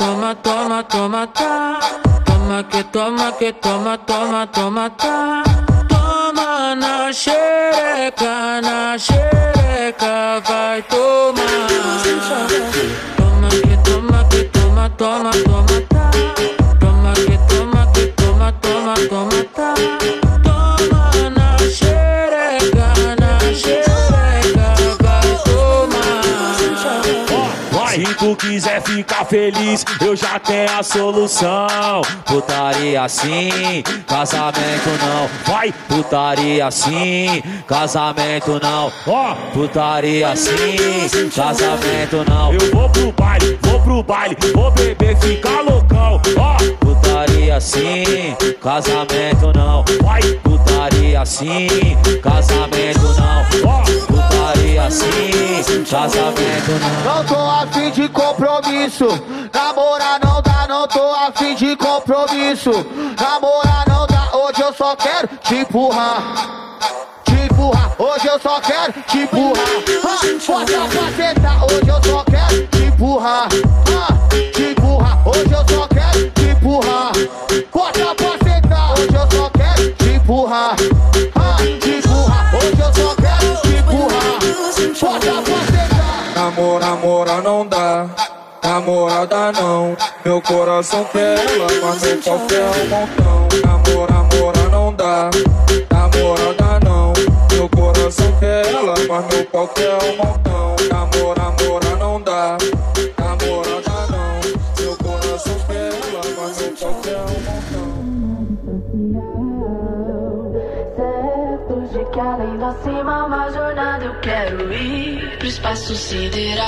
toma toma, toma, tá. Toma que toma que toma, toma, toma, tá. Toma na xereca, na xereca, vai tomar. Quiser ficar feliz, eu já tenho a solução. Putaria sim, casamento não. Vai, putaria sim, casamento não. Ó, putaria sim, casamento não. Eu vou pro baile, vou pro baile, vou beber, ficar loucão. Ó, putaria sim, casamento não. Vai, putaria sim, casamento não. Putaria sim, casamento não. Não tô afim de compromisso. Namorar não dá, não tô afim de compromisso. Namorar não dá, hoje eu só quero te empurrar. Hoje eu só quero te empurrar. Ah, Bota pra sentar, hoje eu só quero te empurrar. Ah, Te empurrar, hoje eu só quero te empurrar. Empurrar. Ah, empurrar, hoje eu só quero não dá, namorada não. Meu coração quer ela, mas meu pau quer um montão. Namor, namora não dá, namorada não. Meu coração quer ela, mas meu pau quer um montão. Namor, namora não dá, que além da cima uma jornada eu quero ir pro espaço sideral.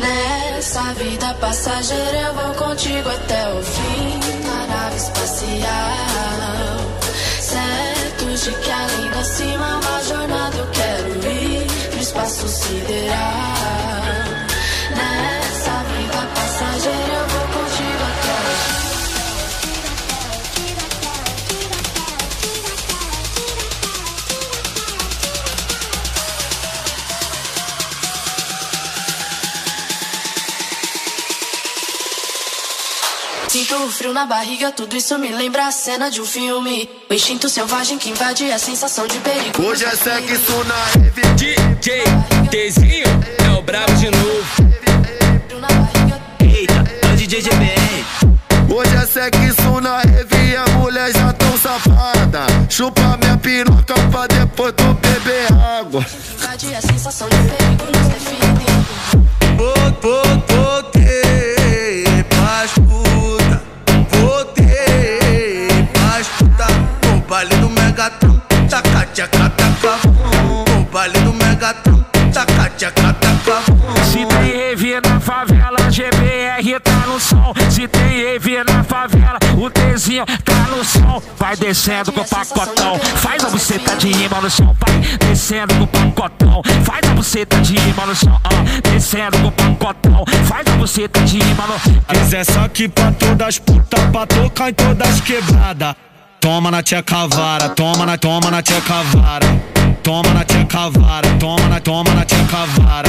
Nessa vida passageira eu vou contigo até o fim na nave espacial. Certos de que além da cima uma jornada eu quero ir pro espaço sideral. O frio na barriga, tudo isso me lembra a cena de um filme. O instinto selvagem que invade a sensação de perigo. Hoje é sexo na rave. DJ Tzinho é o brabo de novo. Frio na barriga, Eita, é o DJ GBR. Hoje é sexo na rave e a mulher já tão safada. Chupa minha piroca pra depois tu beber água. invade a sensação de perigo nos define. Voltei tchaca O baile do Megatron, tchaca Se tem rave na favela, GBR tá no som. Se tem rave na favela, o Tzinho tá no som. Vai descendo com o pacotão, faz a buceta de rima no chão. Vai descendo com o pacotão, faz a buceta de rima no chão. Ah, descendo com o pacotão, faz a buceta de rima no Mas é só que pra todas puta, pra tocar em todas quebrada. Toma na tia cavara, toma na, toma na tia cavara. Toma na tia cavara, toma na, toma na tia cavara.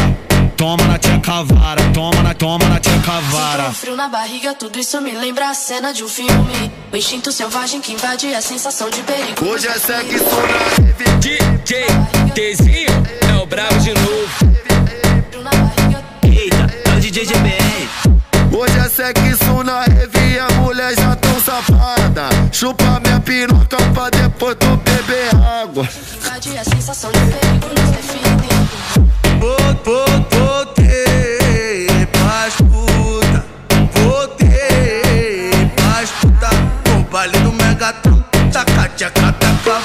Toma na tia cavara, toma na, toma na tia cavara. frio na barriga, tudo isso me lembra a cena de um filme. O instinto selvagem que invade a sensação de perigo. Hoje é sexo na rave. DJ Tzinho é o brabo de novo. Frio na barriga, Eita, é o DJ GBR. Hoje é sexo na rave e a mulher já tão safada. Chupa minha piroca pra depois tu beber água. invade a sensação de perigo nos define. Voltei pras puta, voltei pras puta. O baile do Megatron, taca tchaca taca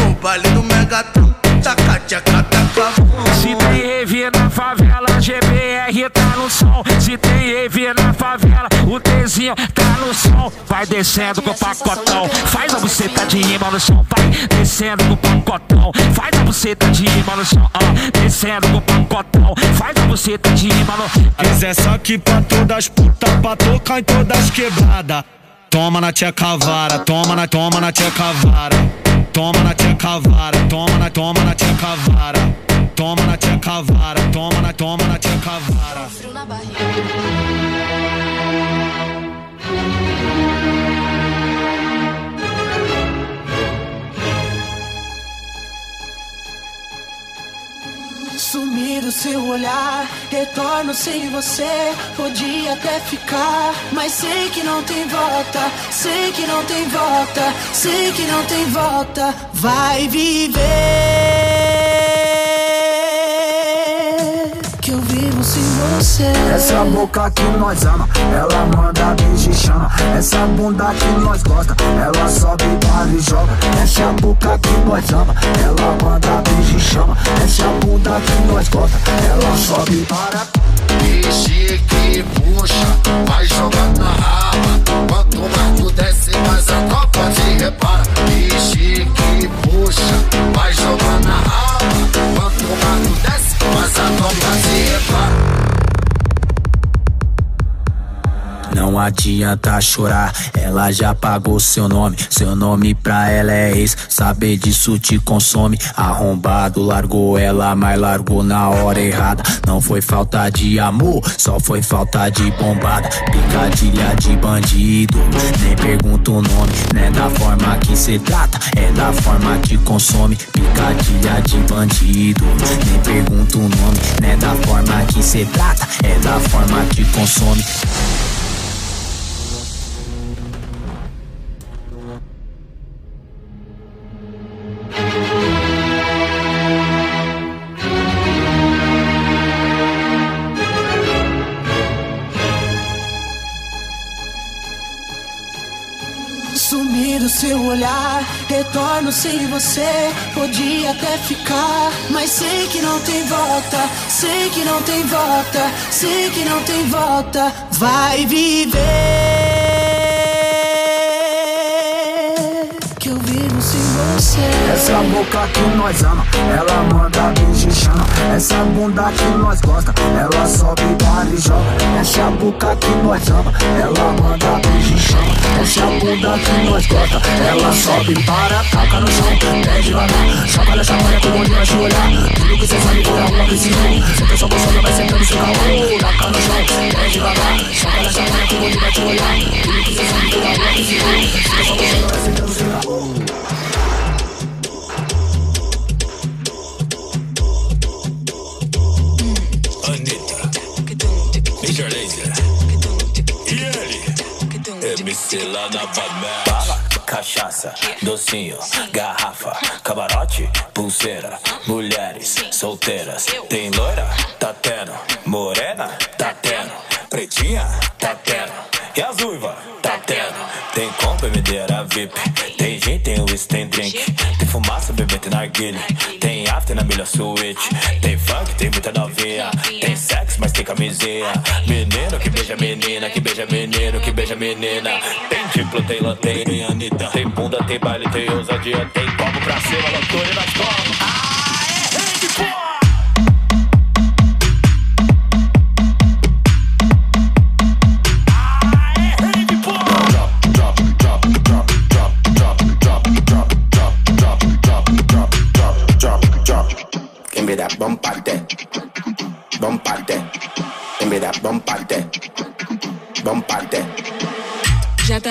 O baile do Megatron, taca tchaca taca Se tem rave na favela, GBR tá no som. Se tem rave na favela, o Tzinho tá no som. Vai descendo com o pacotão, faz a buceta de rima no chão. Vai descendo com o pacotão. Faz a buceta de rima no chão, ah, descendo com pacotão. Faz a buceta de rima no. Quiser só aqui pra todas as putas, pra tocar em todas quebradas. Toma na tia cavara, toma na, toma na tia cavara. Toma na tia cavara, toma na, toma na tia cavara. Toma na tia cavara, toma na, toma na tia cavara. Frio. Sumir do seu olhar, retorno sem você. Podia até ficar, mas sei que não tem volta. Sei que não tem volta, sei que não tem volta. Vai viver. Que eu vivo sem você. Essa boca que nós ama, ela manda beijo e chama. Essa bunda que nós gosta, ela sobe, para e joga. Essa boca que nós ama, ela manda beijo e chama. Essa bunda que nós gosta, ela sobe para. Mexe que puxa, vai jogando na raba. Quanto mais tu desce, mais a copa te repara. Mexe que puxa, vai jogando na raba. Copa te repara. Não adianta chorar, ela já pagou seu nome. Seu nome pra ela é ex, saber disso te consome. Arrombado largou ela, mas largou na hora errada. Não foi falta de amor, só foi falta de bombada. Picadilha de bandido, nem pergunta o nome. Não é da forma que cê trata, é da forma que consome. Picadilha de bandido, nem pergunta o nome. Não é da forma que cê trata, é da forma que consome. Do seu olhar, retorno sem você. Podia até ficar, mas sei que não tem volta. Sei que não tem volta, sei que não tem volta. Vai viver. Essa boca que nós ama, ela manda beijo e chama. Essa bunda que nós gosta, ela sobe, para e joga. Essa boca que nós ama, ela manda beijo e chama. Essa bunda que nós gosta, ela sobe, para, taca no chão, pé devagar. Chacoalha, chacoalha, com onde vai te olhar. Tudo que cê sabe foi a rua que ensinou. Cê tem só gostosa, vai sentando seu calor. Taca no chão, pé devagar. Chacoalha, chacoalha, com onde vai te olhar. Tudo que cê sabe foi a rua que ensinou. Cê tem só gostosa, vai sentando seu calor. Lá na. Bala, cachaça, docinho, garrafa, camarote, pulseira, mulheres solteiras. Tem loira? Tá tendo. Morena? Tá tendo. Pretinha? Tá tendo. E as? Tá tendo. Tem compra, medeira VIP. Tem gin, tem whisky, tem drink. Tem fumaça, bebê, tem narguilha. Tem after na milha suíte. Tem funk, tem muita novinha. Tem sexo, mas tem camisinha. Menino que beija menina, que beija menino, que beija menina. Tem diplo, tem lanterna, tem Anitta. Tem bunda, tem baile, tem ousadia. Tem copo pra cima, loucura e nós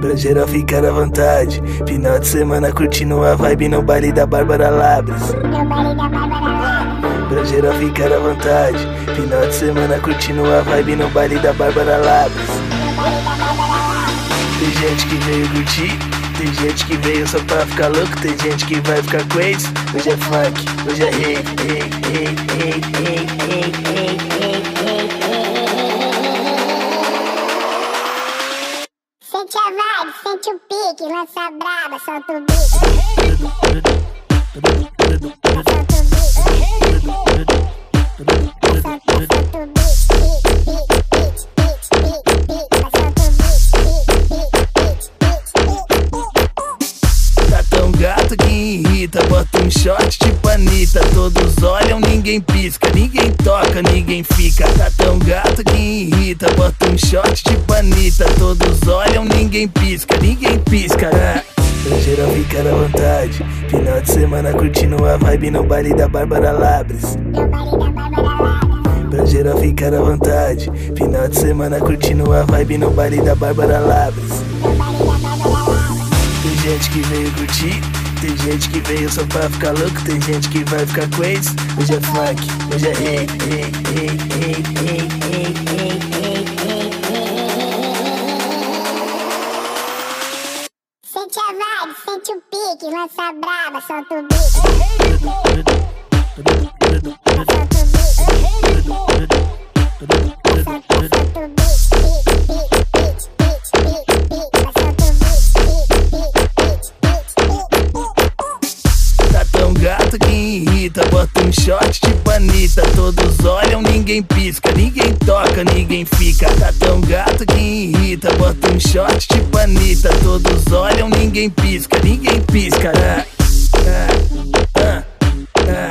Pra geral ficar à vontade. Final de semana curtindo a vibe no baile da Bárbara Labres. Pra geral ficar à vontade. Final de semana curtindo a vibe no baile da Bárbara Labres gente que veio curtir, tem gente que veio só pra ficar louco, tem gente que vai ficar crazy. Hoje é funk, hoje é rave, Sente a vibe, sente o pique, lança braba, solta o beat. Panita. Todos olham, ninguém pisca, ninguém toca, ninguém fica. Tá tão gato que irrita, bota um shot de panita. Todos olham, ninguém pisca, ninguém pisca. Ah. Geral ficar à vontade. Final de semana curtindo a vibe no baile da Bárbara Labres. Pra geral ficar à vontade. Final de semana curtindo a vibe no baile da Bárbara Labres. Tem gente que veio curtir, tem gente que veio só pra ficar louco, tem gente que vai ficar crazy. Hoje é funk, hoje é rei, rei, rei, rei, rei, rei, rei, rei, rei, Sente a vibe, sente o pique, lança braba, solta o ninguém pisca, ninguém toca, ninguém fica. Tá tão gato que irrita, bota um shot de panita. Todos olham, ninguém pisca, ninguém pisca. Ah, ah, ah,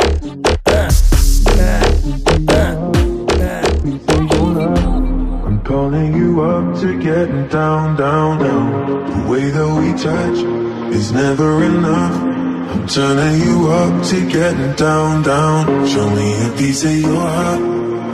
I'm calling you up to getting down, down, down. The way that we touch is never enough. I'm turning you up to getting down, down. Show me a piece of your heart,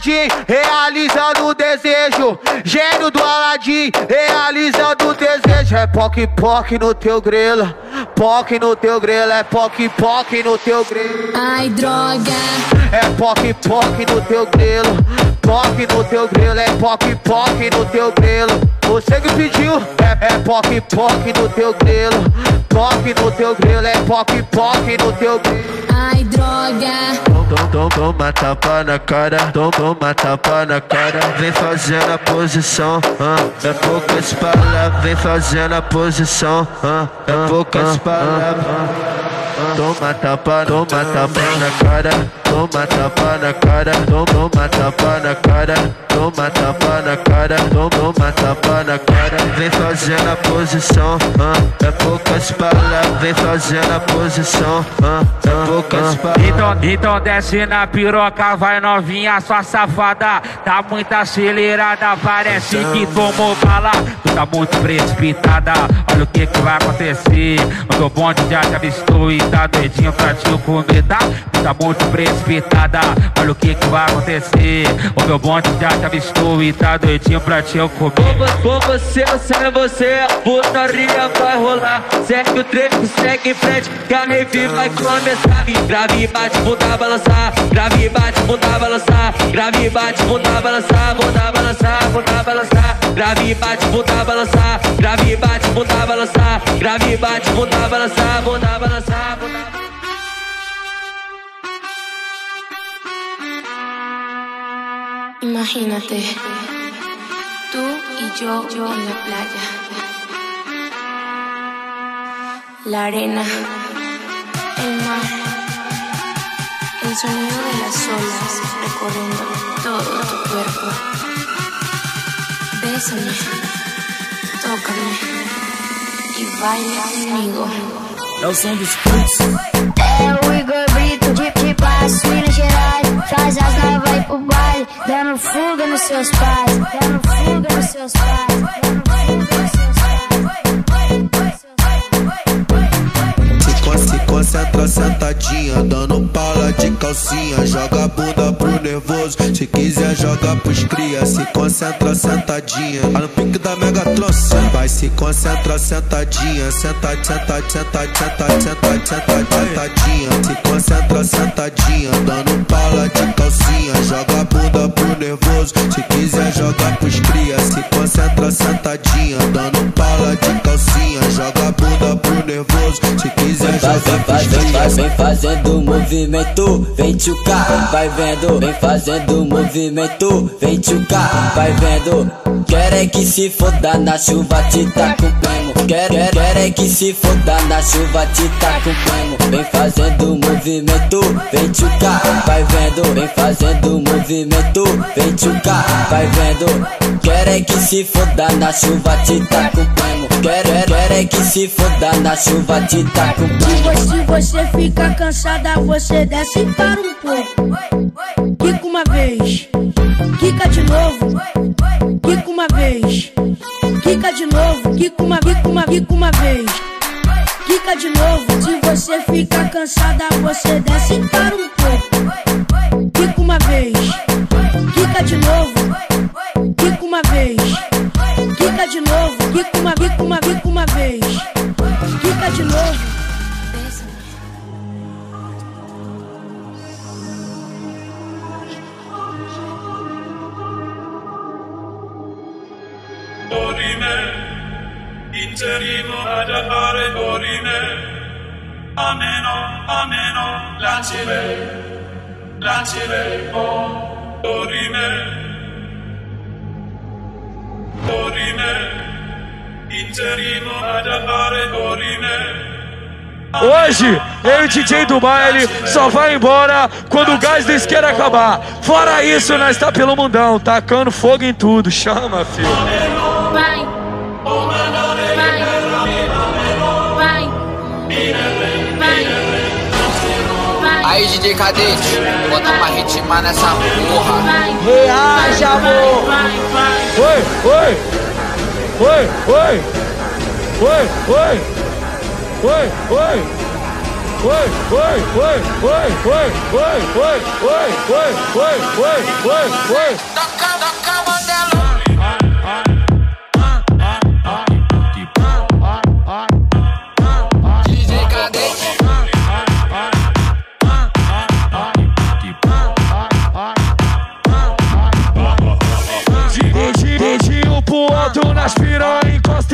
Aladim, realizando o desejo. Gênio do Aladim, realizando o desejo. É poc poc no teu grelo, poc no teu grelo, é poc poc no teu grelo. Ai, droga. É poc poc no teu grelo, poc no teu grelo, é poc poc no teu grelo. Você que pediu, é, é poc poc no teu grelo, poc no teu grelo, é poc poc no teu grelo. Ai, droga. Tom, tom, toma tapa na cara, tom, toma tapa na cara. Vem fazendo a posição, ah, é poucas palavras. Vem fazendo a posição, ah, é poucas palavras. Toma tapa, toma tapa na cara, toma tapa na cara, tom, toma tapa na cara, toma tapa na cara, tom, toma tapa na cara. Vem fazendo a posição, ah, é poucas palavras. Vem fazendo a posição, ah, é poucas. Então, então desce na piroca, vai novinha, sua safada. Tá muito acelerada, parece que tomou bala. Tu tá muito precipitada, olha o que que vai acontecer. O teu bonde já te avistou e tá doidinho pra te comer, tá? Tu tá muito precipitada. Olha o que que vai acontecer. O meu bonde já te avistou e tá doidinho pra te eu comer. Com você, sem você, a putaria vai rolar. Segue o trecho, segue em frente, que a rave vai começar. Grave, e bate, bunda, balançar. Grave, e bate, bunda, balançar. Grave, e bate, bunda, balançar. Bunda, balançar, bunda, balançar. Grave, e bate, bunda, balançar. Grave, e bate, bunda, balançar. Grave, e bate, bunda, balançar. Bunda, balançar, bunda. Imagínate, tú y yo, yo en la playa. La arena, el mar, el sonido de las olas recorriendo todo tu cuerpo. Bésame, tócame y baila conmigo. É o som dos frutos. É o Igor Brito, de, de passo, Minas Gerais. Traz as novas aí pro baile, dando fuga nos seus pais. Dando fuga nos seus pais. Dando fuga nos seus Se, concentra sentadinha, dando pala de calcinha. Joga a bunda pro nervoso, se quiser joga pros cria. Se concentra sentadinha, tá no pique da mega troça. Vai se concentra sentadinha, senta, senta, senta, senta, senta, senta, sentadinha. Se concentra sentadinha, dando pala de calcinha. Joga a bunda pro nervoso, se quiser joga pros cria. Se concentra sentadinha, dando pala de calcinha. Joga a bunda pro nervoso, se quiser vem, cria. vem fazendo movimento, vem tchucar, vai vendo, vem fazendo movimento, vem tchucar, vai vendo. Quer é que se foda na chuva, te tá com primo. Quer, quer, quer é que se foda na chuva, te tá com primo. Vem fazendo movimento, vem tchucar, vai vendo, vem fazendo movimento, vem tchucar, vai vendo. Quer é que se foda na chuva, te tá com primo. Quer, quer, quer é que se foda na chuva, te tá com primo. Se você, fica cansada, você desce para um pouco. Quica uma vez, quica de novo, quica uma vez, quica de novo, quica uma, quica uma, quica uma vez. Quica de novo, se você fica cansada, você desce e para um pouco. Quica uma vez, quica de novo, quica uma vez, quica de novo, quica uma, quica uma, quica uma vez. Quica de novo. Dorime, interimo ad appare dorime, ameno, ameno, lancire, lancire, oh, dorime, dorime, interimo ad appare dorime, Hoje, eu e o DJ do baile só vai embora quando o gás do isqueiro acabar. Fora isso, nós tá pelo mundão, tacando fogo em tudo. Chama, filho. Cadete, bota uma ritma nessa porra. Reaja, amor. Oi, oi. Oi, oi. Oi, oi. Oi, oi. Oi, oi, oi, oi, oi, oi, oi, oi, oi, oi, oi, oi, oi. DJ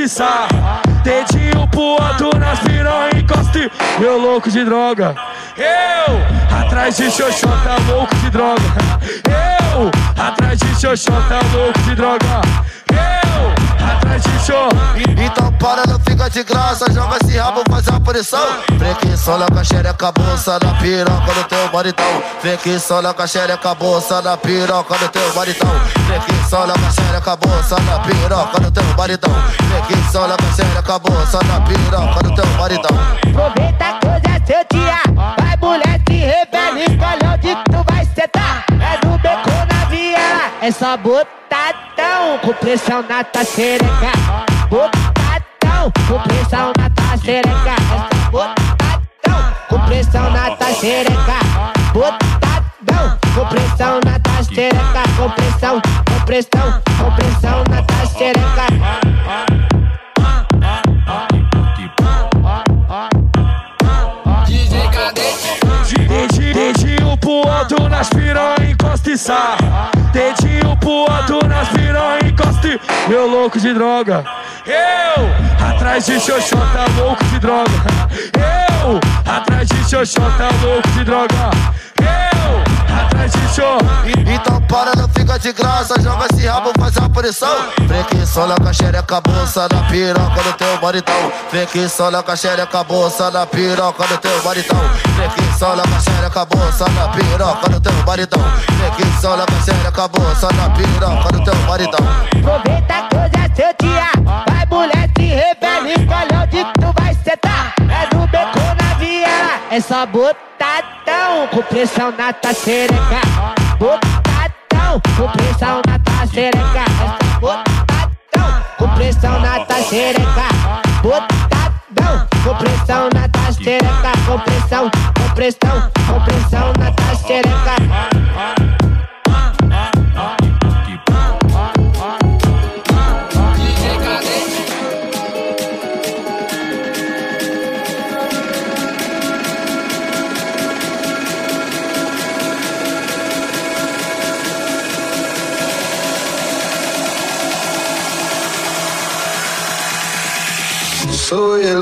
sarra. Dedinho pro alto nas piranha, encosta e... Meu louco de droga. Eu, atrás de xoxota, louco de droga. Eu, atrás de xoxota, louco de droga. Então para, não fica de graça, joga esse rabo, faz a punição. Frequiçola com a xereca, bolsa na piroca do teu maritão. Frequiçola com a xereca, bolsa na piroca do teu maritão. Frequiçola com a xereca, bolsa na piroca do teu maritão. Frequiçola com a xereca, bolsa na piroca do teu maritão. Aproveita que hoje é seu dia. Vai, mulher, se revela, escolhe onde tu vai sentar. É no beco na viela, é só com pressão na tacereca. botadão. com pressão na tacereca. botadão. com pressão na tacereca. Bocadão com pressão na tacereca. Com pressão, com pressão, com pressão na tacereca. Dedinho pro outro nas piranha encosta e sai. Dedinho pro outro nas piranha meu louco de droga. Eu, atrás de xoxota, louco de droga. Eu, atrás de xoxota, louco de droga. Então para, não fica de graça, joga esse rabo, faz a punição. Vem que sola com a xereca, bolsa na piroca do teu maritão. Vem que sola com a xereca, bolsa na piroca do teu maritão. Vem que sola com a xereca, bolsa na piroca do teu maritão. Vem que sola com a xereca, bolsa na piroca do teu maritão. Aproveita que hoje é seu dia. Vai mulher, se revela, escolhe é só botadão. Com pressão na tua. Botadão, com pressão na tua. É só botadão, com pressão na tua. Botadão, com pressão na tua xereca. Com pressão, com pressão, com pressão na tua.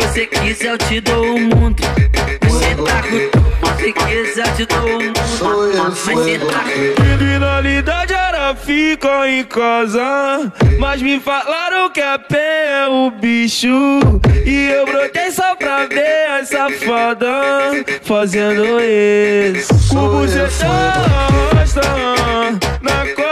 você quiser eu te dou o mundo. Você tá com Se quiser eu te dou o mundo. Mas você tá com Criminalidade era ficar em casa Mas me falaram que a pé é o bicho. E eu brotei só pra ver a safada Fazendo isso. Cubo cê arrasta Na quadra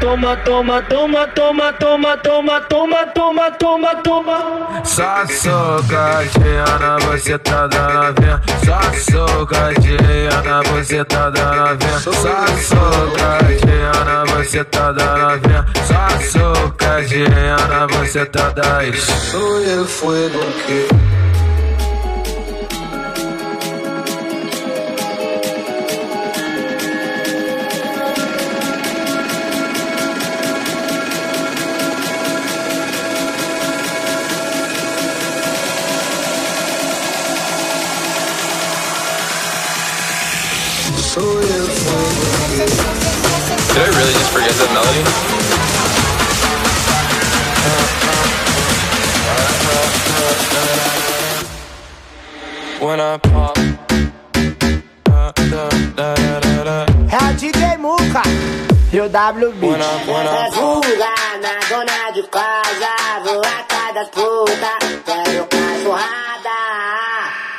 Toma, toma, toma, toma, toma, toma, toma, toma, toma, toma. Só socadinha, você tá dando vinha. Só socadinha, você tá dando vinha. Só socadinha, você tá dando vinha. Só socadinha, você tá dando Soy el fuego que. Did I really just forget that melody? When I pop. É a DJ Muca e o WB. É fuga na dona de casa, vou atrás das putas, quero cachorrada.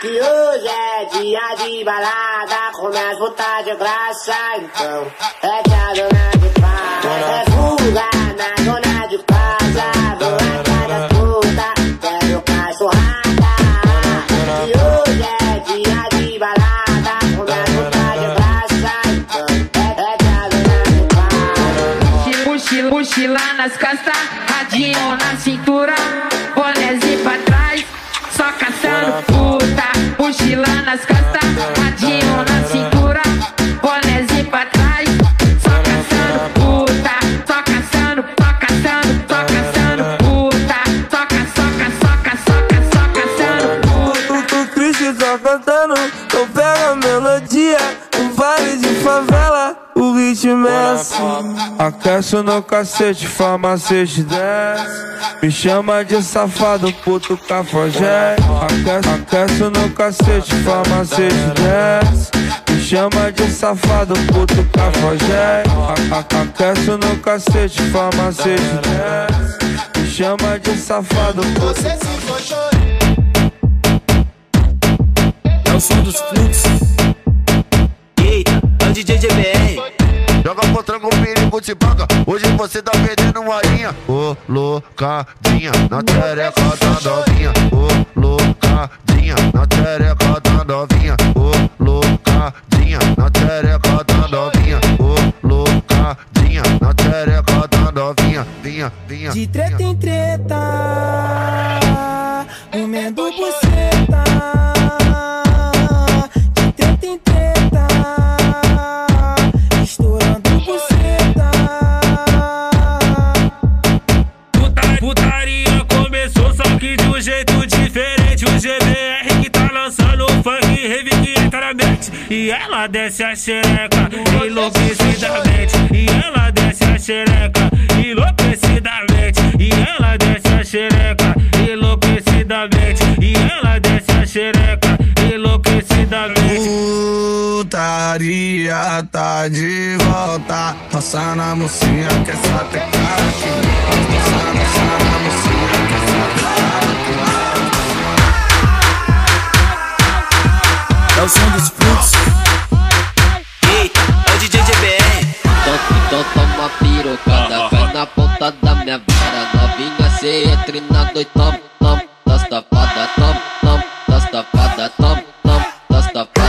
Que hoje é dia de balada, come as putas de graça, então é que a dona de casa. É fuga na dona de casa, Aquece no cacete, farmacete desce. Me chama de safado, puto cafajé. Aquece, aquece no cacete, farmacete desce. Me chama de safado, puto cafajé. Aqueço no cacete, farmacete. Me chama de safado, puto. Você se foi É o som dos fluxos. Eita, é o DJ GBR. Joga pro tranco, perigo de banca. Hoje você tá perdendo uma linha. Ô, loucadinha, na tereca da novinha. Ô, loucadinha, na tereca da novinha. Ô, loucadinha, na tereca da novinha. Ô, loucadinha, na tereca da novinha. Vinha, vinha. De treta em treta, comendo buceta. E ela desce a xereca enlouquecidamente. E ela desce a xereca enlouquecidamente. E ela desce a xereca enlouquecidamente. E ela desce a xereca enlouquecidamente. Putaria tá de volta. Roça na mocinha que essa tem cara aqui. Roça, roça na mocinha que essa tem cara É o som dos fluxos. Na ponta da minha vara Novinha, cê entre na noite, toma, toma Das tapadas, toma, toma Das tapadas, toma, toma Das tapadas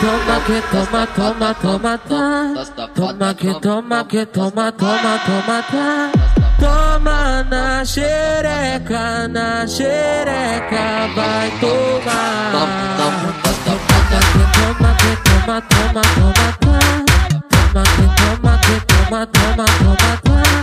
Toma que toma, toma, toma, tá. Toma que toma, que toma, toma, toma, tá. Toma na xereca, na xereca, vai tomar. Toma que toma, que toma, toma, toma, tá. Toma que toma, que toma, toma, toma, tá.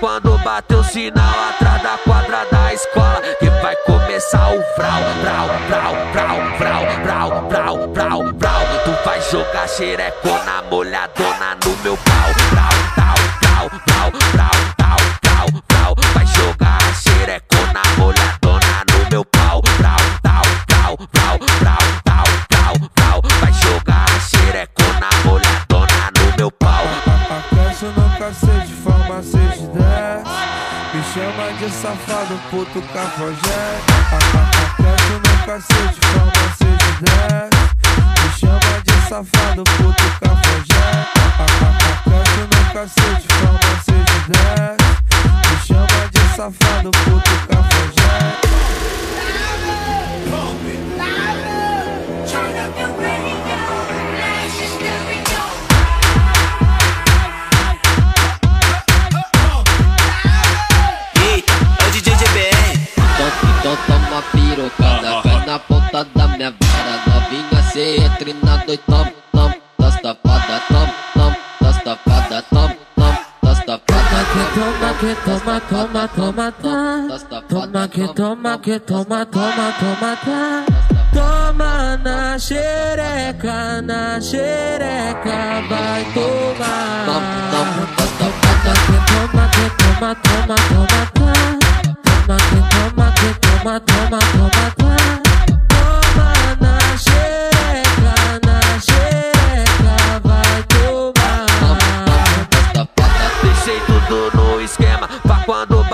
Quando bater o sinal atrás da quadra da escola Que vai começar o vrau, vrau, vrau, vrau, vrau, vrau, vrau, vrau, vrau Tu vai jogar xerecona molhadona no meu pau Vrau, vrau, vrau, vrau, vrau, vrau, vrau, vrau Vai jogar xerecona molhadona no meu pau Vrau, vrau, vrau, vrau, vrau, vrau, vrau, vrau Vai jogar xerecona molhadona no meu pau Aqueço no cacete, de safado, puto cafajé. Aqueço no cacete, farmacete desce. Me chama de safado, puto cafajé. Aqueço no cacete, farmacete desce. Me chama de safado, puto cafajé. Então, toma pirocada, vai na ponta da minha vara. Novinha, cê entre na noite, toma, toma Das tapadas, toma, toma Das tapadas, toma, toma Das tapadas Toma que toma, toma, toma, tá. Toma que toma, que toma, toma, toma, tá. Toma na xereca, na xereca, vai tomar. Toma que toma, que toma, toma, toma,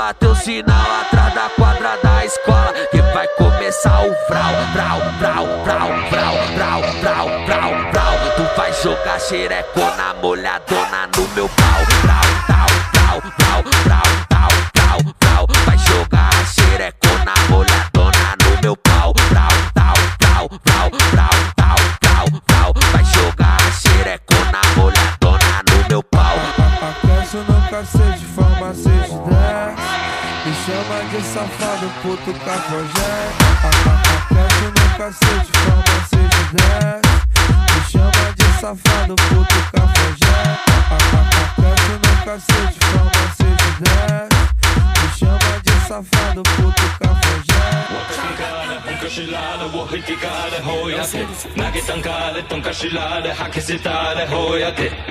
bater o sinal atrás da quadra da escola Que vai começar o vrau, vrau, vrau, vrau, vrau, vrau, vrau, vrau, vrau Tu vai jogar xerecona molhadona no meu pau safado, puto cafajé. Aqueço no cacete, farmacete desce. Me chama de safado, puto cafajé. Aqueço no cacete, farmacete desce. Me chama de safado, puto cafajé.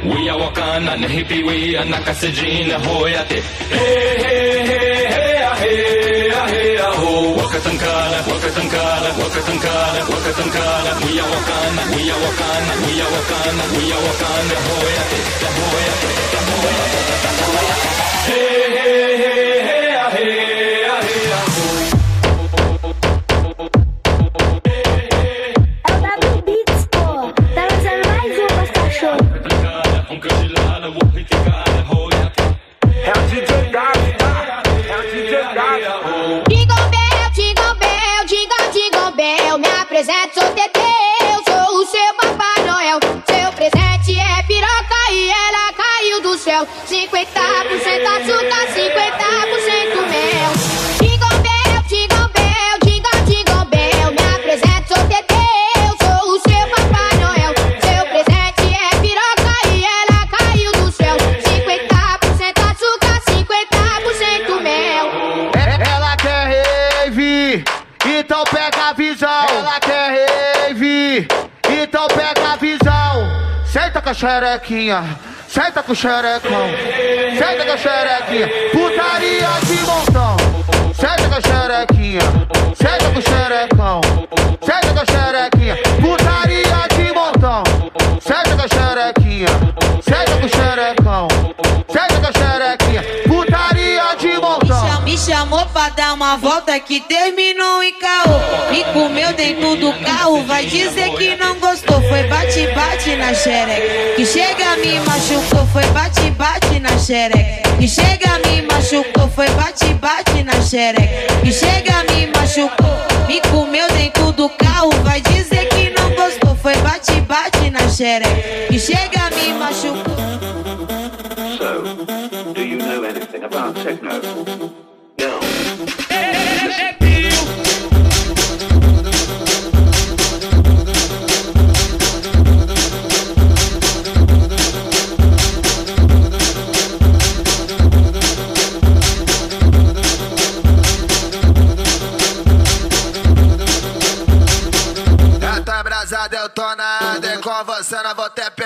We are wakana na hippie we are nakasejina hoyate hey hey hey hey ah, hey ah, hey ah, ho wakatankana wakatankana wakatankana wakatankana we are wakana we are wakana we are wakana we are wakana hoyate voy a, voy a. xerequinha, senta com o xerecão. Senta com a xerequinha, putaria de montão. Senta com a xerequinha, senta com xerecão. Senta com a xerequinha, putaria de montão. Senta com a xerequinha, senta com xerecão. Chamou pra dar uma volta que terminou em caô. Me comeu dentro do carro, vai dizer que não gostou. Foi bate-bate na xereca. Que chega, me machucou. Foi bate-bate na xereca. Que chega, me machucou. Foi bate-bate na xereca. Que chega, me machucou. Me comeu dentro do carro, vai dizer que não gostou. Foi bate-bate na xereca. Que chega,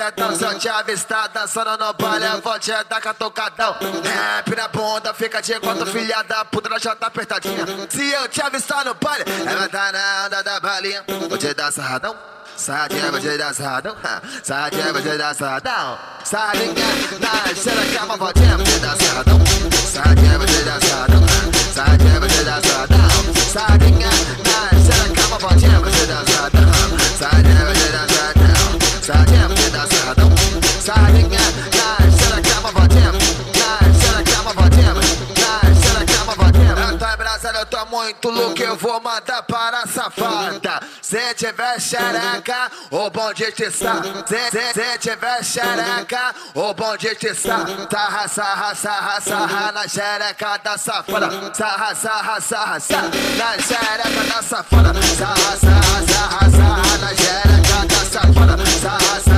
perdão Se eu te avistar dançando no baile Eu vou te dar catucadão Rap na bunda, fica de quatro filha da puta Ela já tá apertadinha. Se eu te avistar no baile Ela tá na onda da balinha. Vou te dar sarradão Sarradinha, vou te dar sarradão. Ha. Sarradinha, vou te dar sarradão. Sarradinha, na xereca, uma voltinha Vou te dar sarradão. Sarradinha, vou te dar sarradão. Ha. Sarradinha, vou te dar sarradão. Sarradinha, na xereca, uma voltinha Vou te dar sarradão muito louco Eu vou mandar para a safada. Se tiver xereca, o bom de te está se, se, se tiver xereca, o bom de te está Sarra, sarra, sarra, sarra Na xereca da safada. Sarra, sarra, sarra, sarra Na xereca da safada. Sarra, sarra, sarra, sarra Na xereca da safada. Sarra, sarra,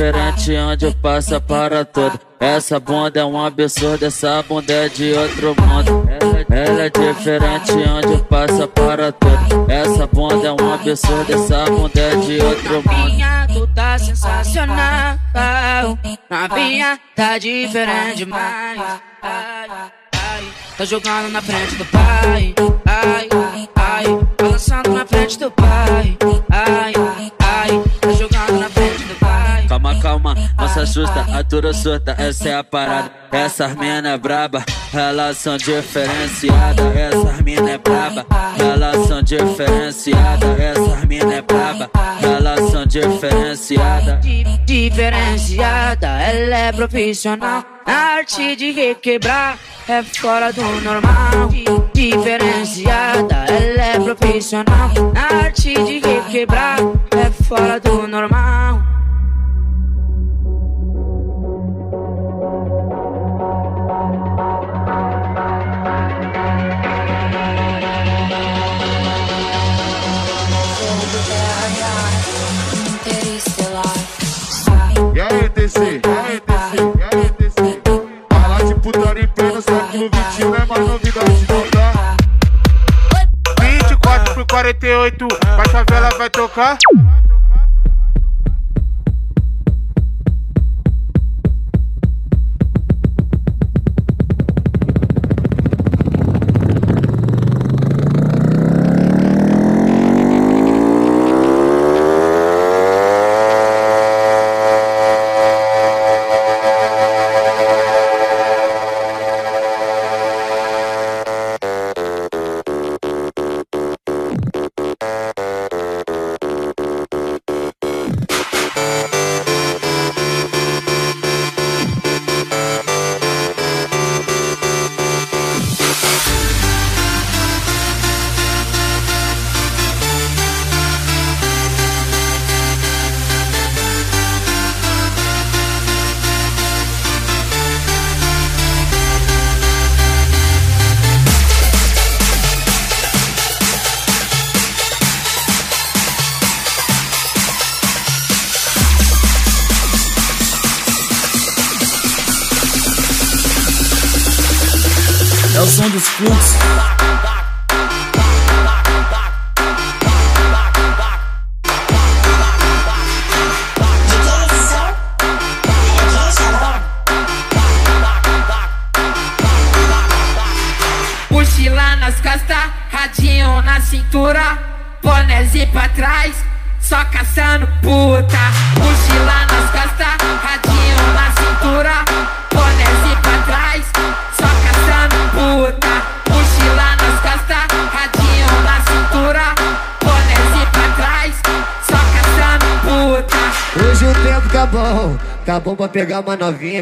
diferente onde passa para todo. Essa bunda é um absurdo, essa bunda é de outro mundo. Ela, é diferente onde passa para todo. Essa bunda é um absurdo, essa bunda é de outro mundo. Novinha, tu tá sensacional. Novinha, tá diferente demais. Ai, ai, tá jogando na frente do pai. Ai, ai, balançando na frente do pai. Assusta, atura surta, essa é a parada. Essas mina é braba, elas são diferenciadas. Essas mina é braba, elas são diferenciadas. Essas mina é braba, elas são diferenciadas. Diferenciada, ela é profissional. A arte de requebrar é fora do normal. Diferenciada, ela é profissional. A arte de requebrar é fora do normal. E aí, TC? Falar de putaria em pleno século XXI é mais novidade, não tá? 24 por 48, a favela vai tocar.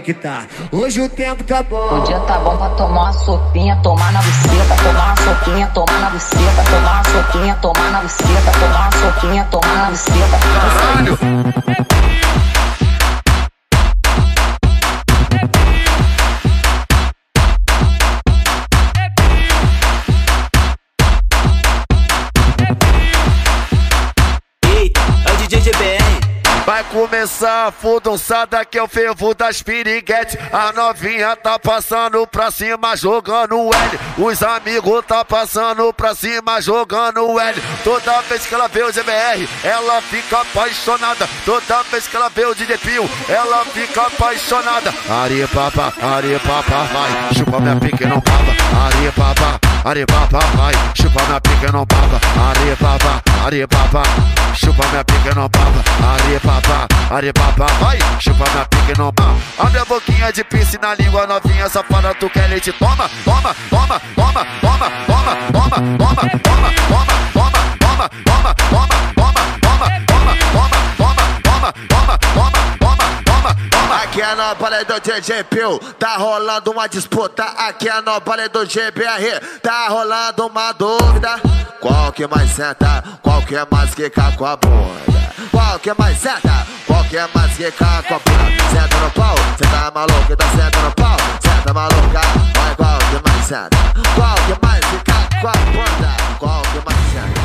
Que tá. Hoje o tempo tá bom. O dia tá bom pra tomar uma sopinha, tomar na buceta, tomar uma sopinha, tomar na buceta, tomar uma sopinha, tomar na buceta, tomar uma sopinha, tomar na buceta. Caralho! Começar a fudunçada que é o fervo das piriguetes. A novinha tá passando pra cima jogando L. Os amigos tá passando pra cima jogando L. Toda vez que ela vê o GBR, ela fica apaixonada. Toda vez que ela vê o DJ Pio, ela fica apaixonada. Ari papa, ari papa, vai. Chupa minha pique não baba. Ari papa, ari papa, vai. Chupa minha pique não baba. Ari papa, ari papa. Chupa minha pique não baba. Ari papa papá, papá, vai, chupa minha pique no pau. Abre a boquinha de piercing na língua novinha, safada, tu quer leite? Toma, toma, toma, toma, toma, toma, toma, toma, toma, toma, toma, toma, toma, toma, toma, é no balé do DJ Pio, tá rolando uma disputa. Aqui é no balé do GBR, tá rolando uma dúvida. Qual que mais senta? Qual que é mais que com a bunda? Qual que é mais senta? Qual que é mais que com a bunda? Senta no pau, cê tá maluco, então senta no pau, senta maluca. Qual que mais senta? Qual que mais que com a bunda? Qual que mais senta?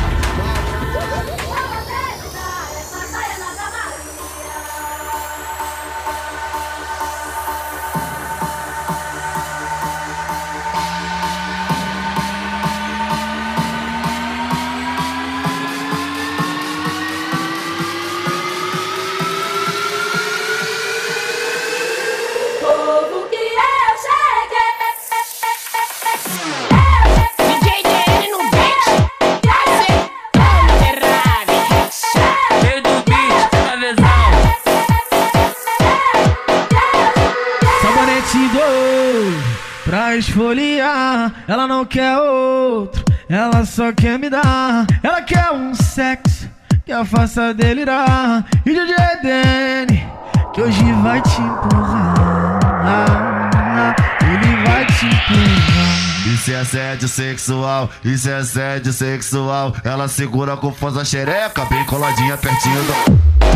Que a delirar. E DJ Dene, que hoje vai te empurrar. Ele vai te empurrar. Isso é assédio sexual, isso é assédio sexual. Ela segura com força a xereca, bem coladinha pertinho do.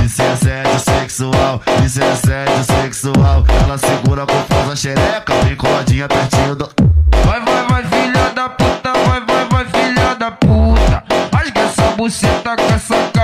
Isso é assédio sexual, isso é assédio sexual. Ela segura com força a xereca, bem coladinha pertinho do. Vai, vai, vai, filha da puta, vai, vai, vai, filha da puta. Rasga essa buceta com essa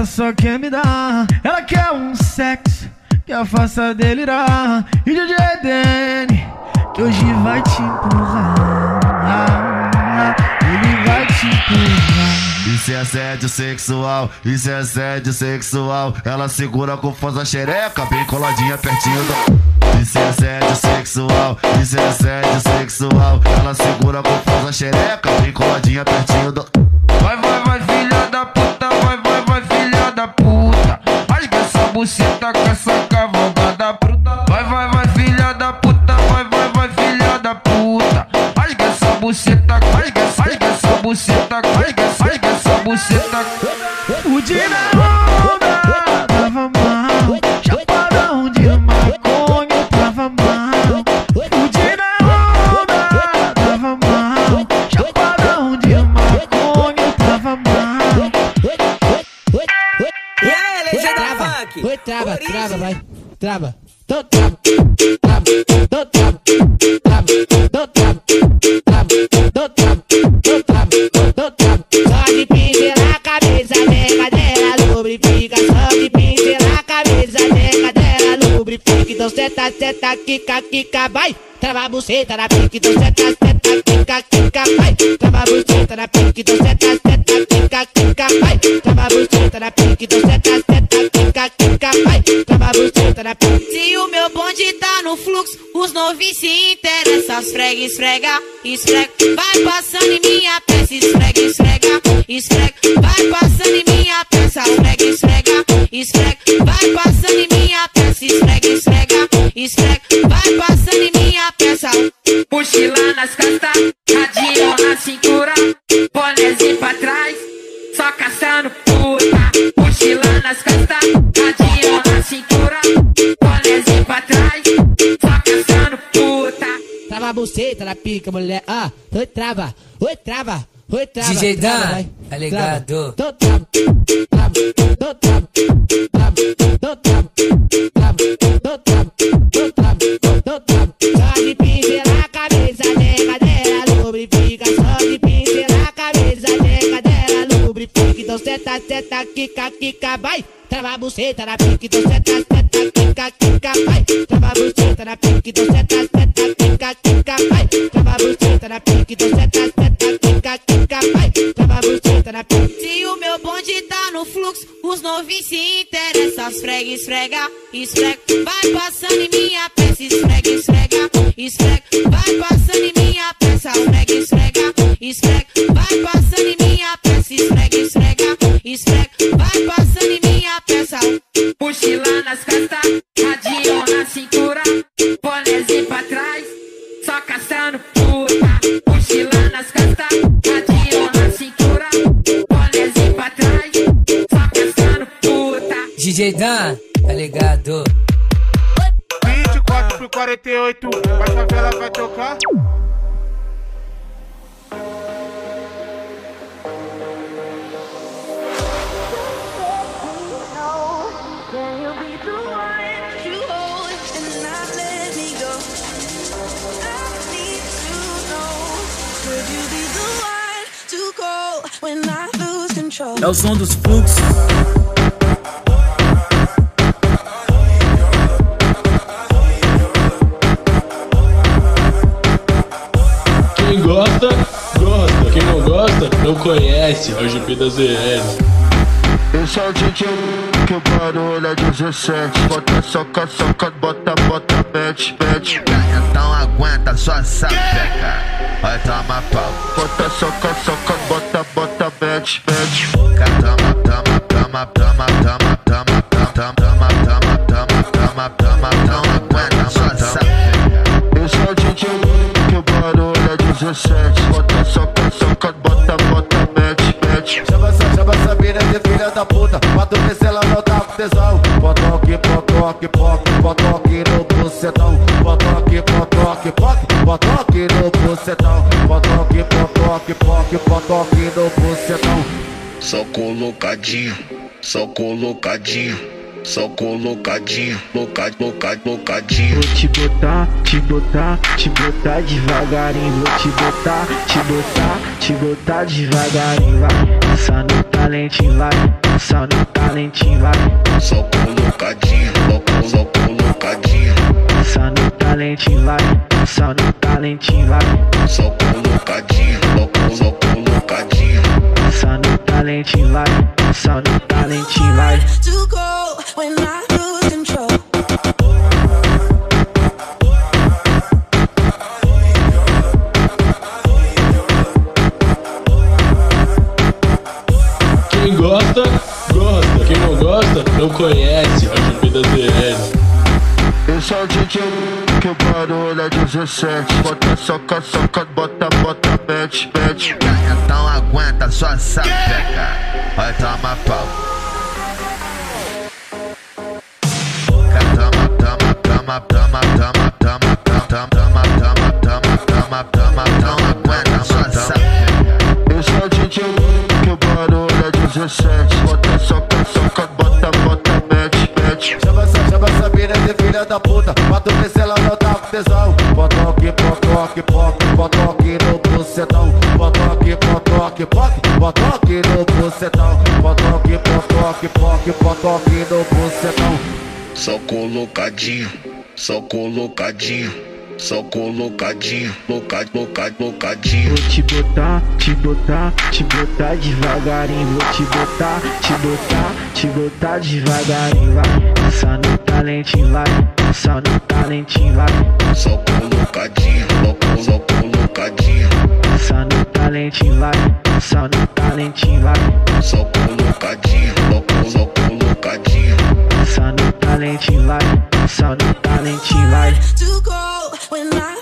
ela só quer me dar. Ela quer um sexo que a faça delirar. E DJ Dene, que hoje vai te empurrar. Ele vai te empurrar. Isso é assédio sexual, isso é assédio sexual. Ela segura com força a xereca, bem coladinha pertinho do. Isso é assédio sexual, isso é assédio sexual. Ela segura com força a xereca, bem coladinha pertinho do. Seta, seta, quica, quica, vai. Trava a buceta na pique, então seta, seta, quica, quica, vai. Trava a buceta na pique, então seta, seta, quica, quica, vai. Trava a buceta na pique, então seta, seta, quica, quica, vai. Trava buceta na pique. Se o meu bonde tá no fluxo, os novinhos se interessam. Esfrega, esfrega, esfrega. Vai passando em minha peça, esfrega, esfrega, esfrega. Vai passando em minha peça, esfrega, esfrega, esfrega. Vai passando em minha peça, esfrega, esfrega, esfrega. Vai passando em minha peça. Mochila nas costas, radinho na cintura, bonézinho pra trás, só caçando puta. Mochila nas costas, radinho na cintura, bonézinho pra trás, só caçando puta. Trava a buceta na pica, mulher. Ah, oi, trava, oi, trava, oi, trava. DJ trava, Dan, tá ligado? Trava. Tô trava, trava, tô trava, trava, tô trava, trava, tô trava, tô trava, tô trava. Só de Então seta, seta, quica, quica, vai. Trava a buceta na pique, então seta, seta, quica, quica, vai. Trava a buceta na pique, então seta, seta, quica, quica, vai. Trava a buceta na pique, então seta, seta, quica, quica, vai. Trava a buceta na pique. Se o meu bonde tá no fluxo, os novinhos se interessam. Esfrega, esfrega, esfrega. Vai passando em minha peça, esfrega, esfrega, esfrega. Da ZL. Esse é o DJ que o barulho é 17 Bota, soca, soca, bota, bota, mete, mete Então aguenta sua sapeca Vai tomar pau. Bota, soca, soca, da puta Pra tu ver se ela não tá com tesão. Potoque, potoque, poque, potoque no bucetão. Potoque, potoque, poque, potoque no bucetão. Potoque, potoque, poque, potoque no bucetão. Só colocadinho, só colocadinho Só colocadinho, loca, loca, locadinho. Vou te botar, te botar, te botar devagarinho. Vou te botar, te botar, te botar devagarinho Vai, só no talentinho vai, só no talentinho vai Só colocadinho, só, só colocadinho Só no talentinho vai, só no talentinho vai Só colocadinho, só, só colocadinho Só no talentinho vai, só no talentinho vai conhece. É o GP da ZL. Esse é o DJ que o barulho é 17 Bota, soca, soca, bota, bota, mete, mete Então aguenta sua sapeca Vai tomar pau Tama, tama, tama, tama, tama, tama, tama, tama, tama, tama, tama, tama, Então aguenta sua sapeca Esse é o DJ que o barulho é 17 da puta, mato ver se ela não tá com tesão. Potoque, potoque, poque Potoque no bucetão. Potoque, potoque, poque Potoque no bucetão. Potoque, potoque, poque Potoque no bucetão. Só colocadinho, só colocadinho. Só colocadinho, loca, loca, locadinho Vou te botar, te botar, te botar devagarinho. Vou te botar, te botar, te botar devagarinho. Vai, só no talentinho vai, só no talentinho vai. Só colocadinho, só, só colocadinho Só no talentinho vai, só no talentinho vai. Só colocadinho, só, só colocadinho Só no talentinho vai, só no talentinho vai. To go when I